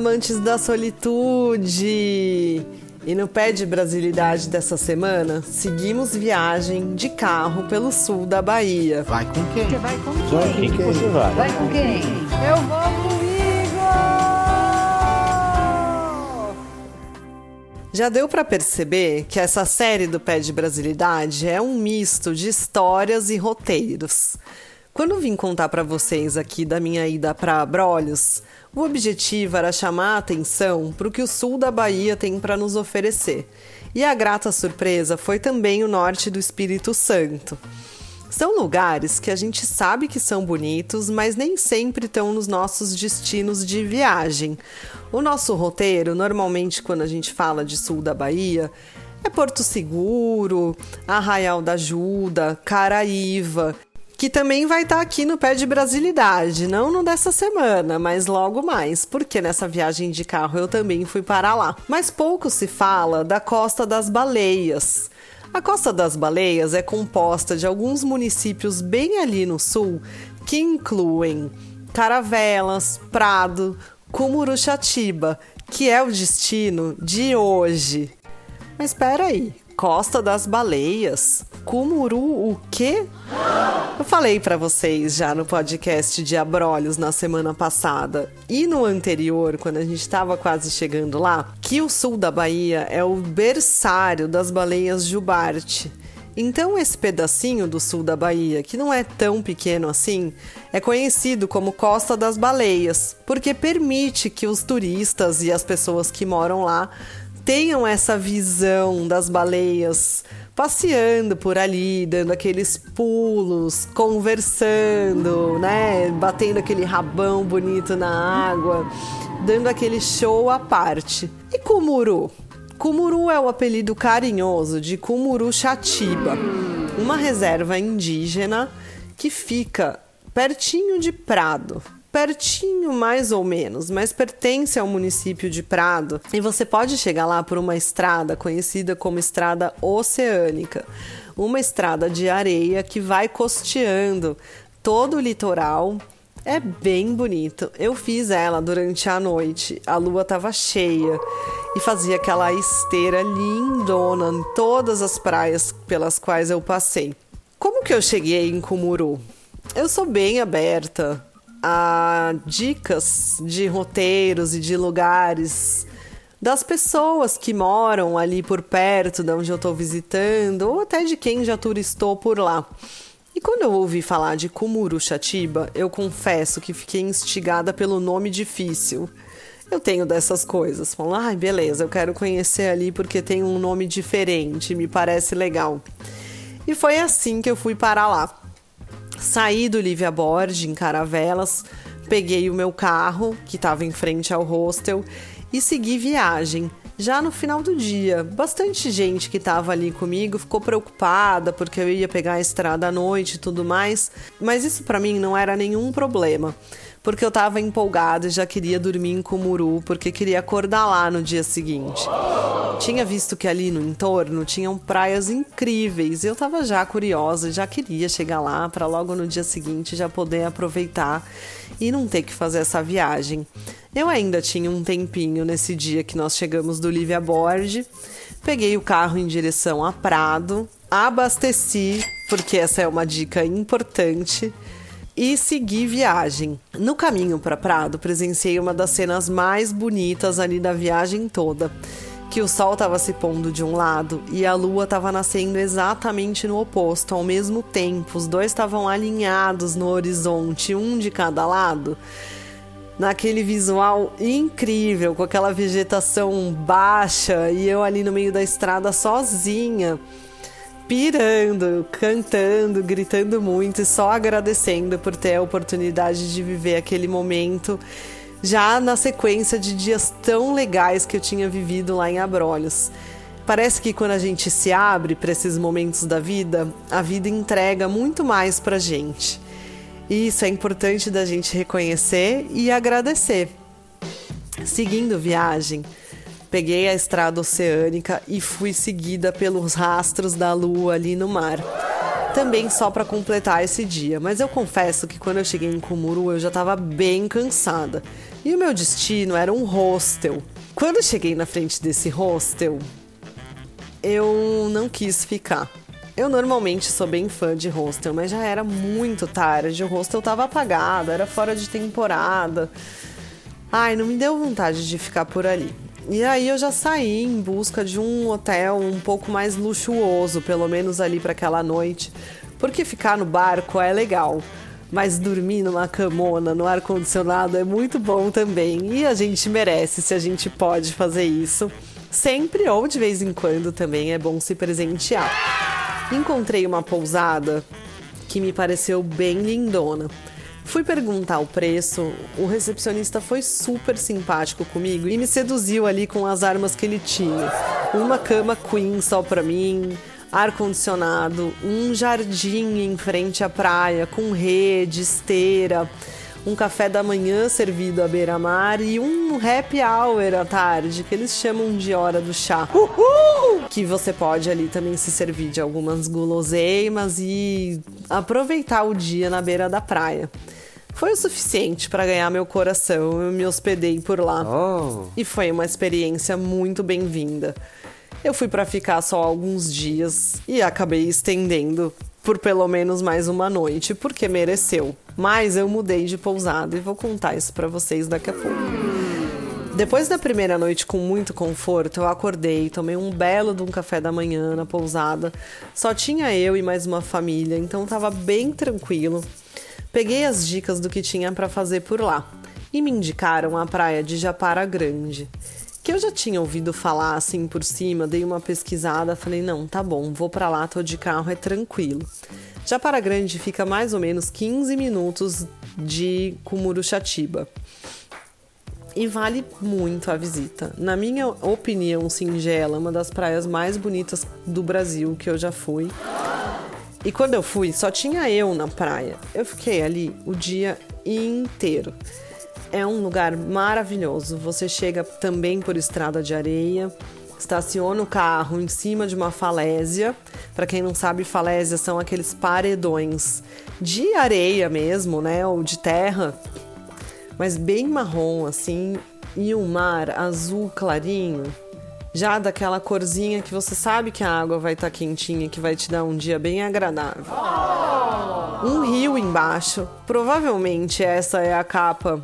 amantes da solitude! E no pé de brasilidade dessa semana, seguimos viagem de carro pelo sul da Bahia. Vai com quem? Você vai com quem? Vai com quem? você vai? Vai com quem? Eu vou comigo! Já deu para perceber que essa série do Pé de Brasilidade é um misto de histórias e roteiros. Quando vim contar para vocês aqui da minha ida para Abrolhos, o objetivo era chamar a atenção para o que o sul da Bahia tem para nos oferecer. E a grata surpresa foi também o norte do Espírito Santo. São lugares que a gente sabe que são bonitos, mas nem sempre estão nos nossos destinos de viagem. O nosso roteiro, normalmente, quando a gente fala de sul da Bahia, é Porto Seguro, Arraial da Ajuda, Caraíva que também vai estar tá aqui no pé de Brasilidade, não no dessa semana, mas logo mais, porque nessa viagem de carro eu também fui para lá. Mas pouco se fala da Costa das Baleias. A Costa das Baleias é composta de alguns municípios bem ali no sul que incluem Caravelas, Prado, Cumuruxatiba, que é o destino de hoje. Mas espera aí, Costa das Baleias. Cumuru o quê? Eu falei para vocês já no podcast de Abrolhos na semana passada e no anterior, quando a gente estava quase chegando lá, que o sul da Bahia é o berçário das baleias jubarte. Então, esse pedacinho do sul da Bahia, que não é tão pequeno assim, é conhecido como Costa das Baleias, porque permite que os turistas e as pessoas que moram lá tenham essa visão das baleias passeando por ali, dando aqueles pulos, conversando, né, batendo aquele rabão bonito na água, dando aquele show à parte. E Kumuru? Kumuru é o apelido carinhoso de Kumuru Chatiba, uma reserva indígena que fica pertinho de Prado, pertinho mais ou menos, mas pertence ao município de Prado e você pode chegar lá por uma estrada conhecida como Estrada Oceânica, uma estrada de areia que vai costeando todo o litoral. É bem bonito. Eu fiz ela durante a noite. A lua estava cheia e fazia aquela esteira lindona em todas as praias pelas quais eu passei. Como que eu cheguei em Cumuru? Eu sou bem aberta a dicas de roteiros e de lugares das pessoas que moram ali por perto de onde eu estou visitando, ou até de quem já turistou por lá. E quando eu ouvi falar de Cumuruxatiba, eu confesso que fiquei instigada pelo nome difícil. Eu tenho dessas coisas. Falo, ai, ah, beleza, eu quero conhecer ali porque tem um nome diferente, me parece legal. E foi assim que eu fui para lá. Saí do Lívia Borde em Caravelas, peguei o meu carro, que estava em frente ao hostel, e segui viagem. Já no final do dia, bastante gente que estava ali comigo ficou preocupada porque eu ia pegar a estrada à noite e tudo mais, mas isso para mim não era nenhum problema porque eu estava empolgada e já queria dormir em Cumuru, porque queria acordar lá no dia seguinte. Tinha visto que ali no entorno tinham praias incríveis e eu estava já curiosa, já queria chegar lá para logo no dia seguinte já poder aproveitar e não ter que fazer essa viagem. Eu ainda tinha um tempinho nesse dia que nós chegamos do Lívia Borde, peguei o carro em direção a Prado, abasteci, porque essa é uma dica importante e segui viagem. No caminho para Prado, presenciei uma das cenas mais bonitas ali da viagem toda. Que o sol estava se pondo de um lado e a lua estava nascendo exatamente no oposto, ao mesmo tempo. Os dois estavam alinhados no horizonte, um de cada lado naquele visual incrível, com aquela vegetação baixa e eu ali no meio da estrada sozinha pirando, cantando, gritando muito e só agradecendo por ter a oportunidade de viver aquele momento já na sequência de dias tão legais que eu tinha vivido lá em Abrolhos. Parece que quando a gente se abre para esses momentos da vida, a vida entrega muito mais para gente. E isso é importante da gente reconhecer e agradecer. Seguindo viagem, Peguei a estrada oceânica e fui seguida pelos rastros da lua ali no mar. Também só para completar esse dia, mas eu confesso que quando eu cheguei em Kumuru eu já estava bem cansada. E o meu destino era um hostel. Quando cheguei na frente desse hostel, eu não quis ficar. Eu normalmente sou bem fã de hostel, mas já era muito tarde, o hostel tava apagado, era fora de temporada. Ai, não me deu vontade de ficar por ali. E aí eu já saí em busca de um hotel um pouco mais luxuoso, pelo menos ali para aquela noite, porque ficar no barco é legal. Mas dormir numa camona, no ar-condicionado, é muito bom também. E a gente merece se a gente pode fazer isso. Sempre ou de vez em quando também é bom se presentear. Encontrei uma pousada que me pareceu bem lindona. Fui perguntar o preço, o recepcionista foi super simpático comigo e me seduziu ali com as armas que ele tinha. Uma cama queen só pra mim, ar-condicionado, um jardim em frente à praia com rede, esteira, um café da manhã servido à beira-mar e um happy hour à tarde, que eles chamam de hora do chá. Uhul! Que você pode ali também se servir de algumas guloseimas e aproveitar o dia na beira da praia. Foi o suficiente para ganhar meu coração. Eu me hospedei por lá. Oh. E foi uma experiência muito bem-vinda. Eu fui para ficar só alguns dias e acabei estendendo por pelo menos mais uma noite, porque mereceu. Mas eu mudei de pousada e vou contar isso para vocês daqui a pouco. Depois da primeira noite com muito conforto, eu acordei, tomei um belo de um café da manhã na pousada. Só tinha eu e mais uma família, então tava bem tranquilo. Peguei as dicas do que tinha para fazer por lá e me indicaram a praia de Japara Grande que eu já tinha ouvido falar assim por cima, dei uma pesquisada, falei, não, tá bom, vou para lá, tô de carro, é tranquilo. Já para Grande fica mais ou menos 15 minutos de Cumuruxatiba. E vale muito a visita. Na minha opinião singela, uma das praias mais bonitas do Brasil que eu já fui. E quando eu fui, só tinha eu na praia. Eu fiquei ali o dia inteiro. É um lugar maravilhoso. Você chega também por estrada de areia, estaciona o carro em cima de uma falésia. Para quem não sabe, falésia são aqueles paredões de areia mesmo, né, ou de terra, mas bem marrom assim, e um mar azul clarinho, já daquela corzinha que você sabe que a água vai estar tá quentinha, que vai te dar um dia bem agradável. Um rio embaixo, provavelmente essa é a capa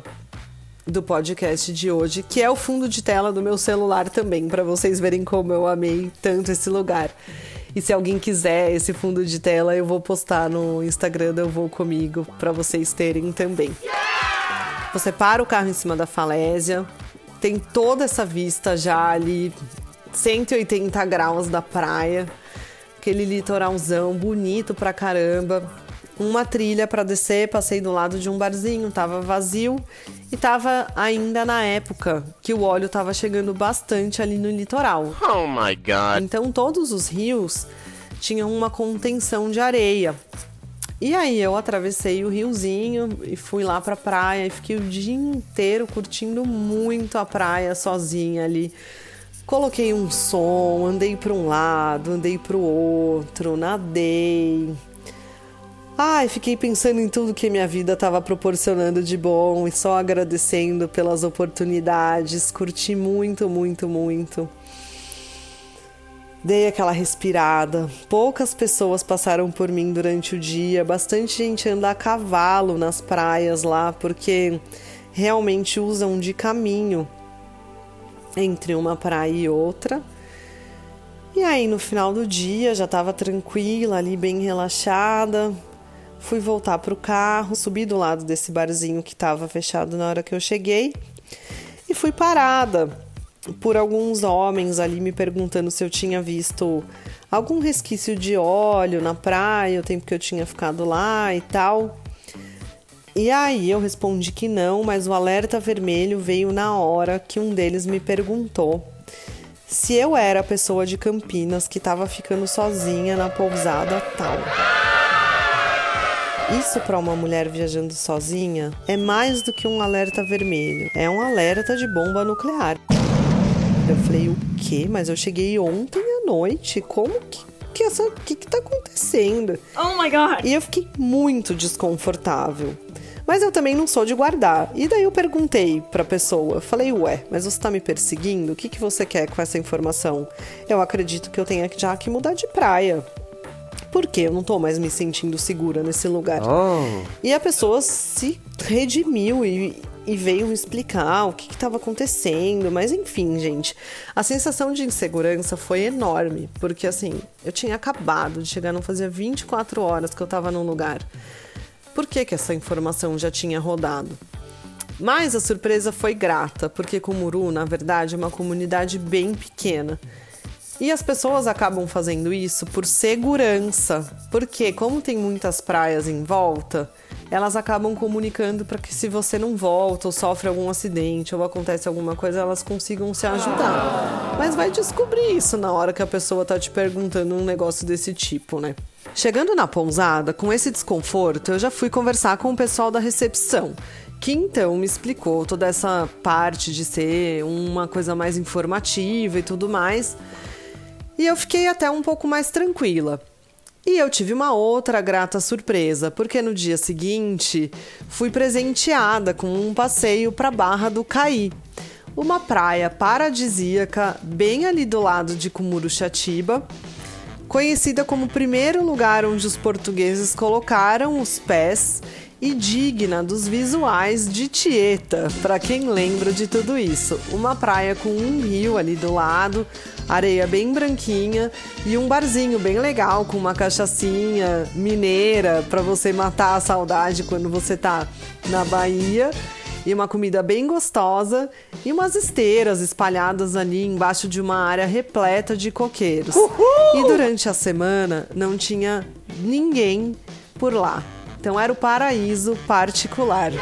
do podcast de hoje, que é o fundo de tela do meu celular também, para vocês verem como eu amei tanto esse lugar. E se alguém quiser esse fundo de tela, eu vou postar no Instagram Eu Vou Comigo para vocês terem também. Você para o carro em cima da falésia, tem toda essa vista já ali, 180 graus da praia, aquele litoralzão bonito pra caramba uma trilha para descer, passei do lado de um barzinho, tava vazio e tava ainda na época que o óleo tava chegando bastante ali no litoral. Oh my god. Então todos os rios tinham uma contenção de areia. E aí eu atravessei o riozinho e fui lá pra praia e fiquei o dia inteiro curtindo muito a praia sozinha ali. Coloquei um som, andei para um lado, andei para o outro, nadei, Ai, fiquei pensando em tudo que minha vida estava proporcionando de bom e só agradecendo pelas oportunidades. Curti muito, muito, muito. Dei aquela respirada. Poucas pessoas passaram por mim durante o dia. Bastante gente anda a cavalo nas praias lá, porque realmente usam de caminho entre uma praia e outra. E aí, no final do dia, já estava tranquila, ali bem relaxada, Fui voltar para o carro, subi do lado desse barzinho que estava fechado na hora que eu cheguei e fui parada por alguns homens ali me perguntando se eu tinha visto algum resquício de óleo na praia, o tempo que eu tinha ficado lá e tal. E aí eu respondi que não, mas o alerta vermelho veio na hora que um deles me perguntou se eu era a pessoa de Campinas que estava ficando sozinha na pousada tal. Isso para uma mulher viajando sozinha é mais do que um alerta vermelho, é um alerta de bomba nuclear. Eu falei, o quê? Mas eu cheguei ontem à noite, como que que essa, que que tá acontecendo? Oh my god. E eu fiquei muito desconfortável. Mas eu também não sou de guardar. E daí eu perguntei pra pessoa, falei, ué, mas você tá me perseguindo? O que, que você quer com essa informação? Eu acredito que eu tenha já que mudar de praia porque eu não tô mais me sentindo segura nesse lugar. Oh. E a pessoa se redimiu e, e veio me explicar o que estava acontecendo. Mas enfim, gente, a sensação de insegurança foi enorme, porque assim, eu tinha acabado de chegar, não fazia 24 horas que eu estava num lugar. Por que, que essa informação já tinha rodado? Mas a surpresa foi grata, porque Kumuru, na verdade, é uma comunidade bem pequena. E as pessoas acabam fazendo isso por segurança, porque como tem muitas praias em volta, elas acabam comunicando para que se você não volta ou sofre algum acidente ou acontece alguma coisa, elas consigam se ajudar. Mas vai descobrir isso na hora que a pessoa tá te perguntando um negócio desse tipo, né? Chegando na pousada, com esse desconforto, eu já fui conversar com o pessoal da recepção que então me explicou toda essa parte de ser uma coisa mais informativa e tudo mais. E eu fiquei até um pouco mais tranquila. E eu tive uma outra grata surpresa, porque no dia seguinte fui presenteada com um passeio para Barra do Caí, uma praia paradisíaca bem ali do lado de Cumuruxatiba, conhecida como o primeiro lugar onde os portugueses colocaram os pés e digna dos visuais de Tieta, para quem lembra de tudo isso. Uma praia com um rio ali do lado, areia bem branquinha e um barzinho bem legal com uma cachaçinha mineira para você matar a saudade quando você tá na Bahia. E uma comida bem gostosa e umas esteiras espalhadas ali embaixo de uma área repleta de coqueiros. Uhul! E durante a semana não tinha ninguém por lá. Então era o paraíso particular.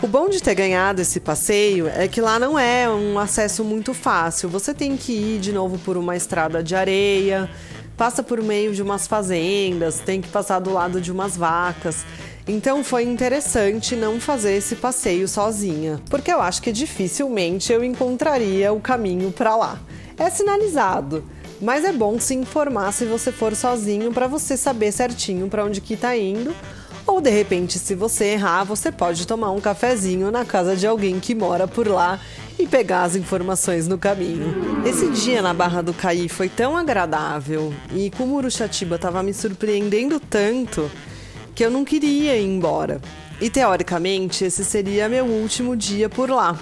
O bom de ter ganhado esse passeio é que lá não é um acesso muito fácil. Você tem que ir de novo por uma estrada de areia, passa por meio de umas fazendas, tem que passar do lado de umas vacas. Então foi interessante não fazer esse passeio sozinha, porque eu acho que dificilmente eu encontraria o caminho para lá. É sinalizado, mas é bom se informar se você for sozinho para você saber certinho para onde que tá indo. Ou de repente, se você errar, você pode tomar um cafezinho na casa de alguém que mora por lá e pegar as informações no caminho. Esse dia na Barra do Caí foi tão agradável e Muruxatiba estava me surpreendendo tanto que eu não queria ir embora. E teoricamente, esse seria meu último dia por lá.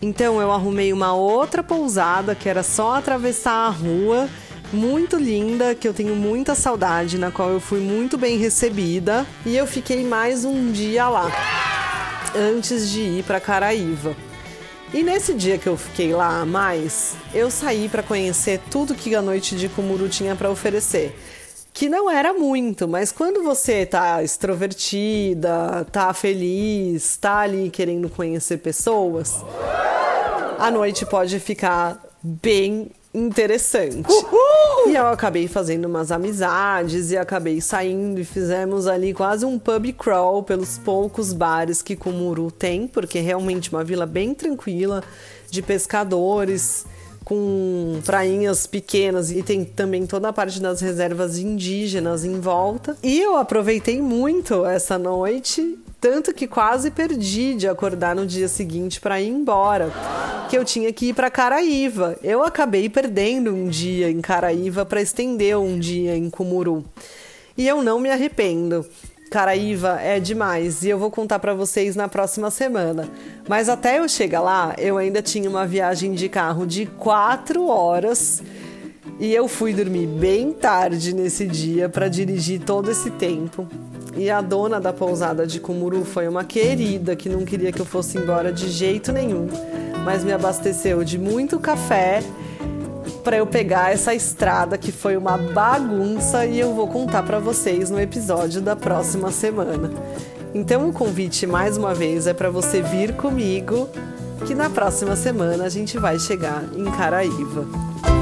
Então eu arrumei uma outra pousada que era só atravessar a rua, muito linda, que eu tenho muita saudade, na qual eu fui muito bem recebida, e eu fiquei mais um dia lá antes de ir para Caraíva. E nesse dia que eu fiquei lá a mais, eu saí para conhecer tudo que a noite de Kumuru tinha para oferecer que não era muito, mas quando você tá extrovertida, tá feliz, tá ali querendo conhecer pessoas, a noite pode ficar bem interessante. Uhul! E eu acabei fazendo umas amizades e acabei saindo e fizemos ali quase um pub crawl pelos poucos bares que Kumuru tem, porque é realmente uma vila bem tranquila de pescadores com prainhas pequenas e tem também toda a parte das reservas indígenas em volta. E eu aproveitei muito essa noite, tanto que quase perdi de acordar no dia seguinte para ir embora, que eu tinha que ir para Caraíva. Eu acabei perdendo um dia em Caraíva para estender um dia em Cumuru. E eu não me arrependo. Caraíva é demais e eu vou contar para vocês na próxima semana. Mas até eu chegar lá, eu ainda tinha uma viagem de carro de quatro horas e eu fui dormir bem tarde nesse dia para dirigir todo esse tempo. E a dona da pousada de Cumuru foi uma querida que não queria que eu fosse embora de jeito nenhum, mas me abasteceu de muito café para eu pegar essa estrada que foi uma bagunça e eu vou contar para vocês no episódio da próxima semana. Então o convite mais uma vez é para você vir comigo, que na próxima semana a gente vai chegar em Caraíva.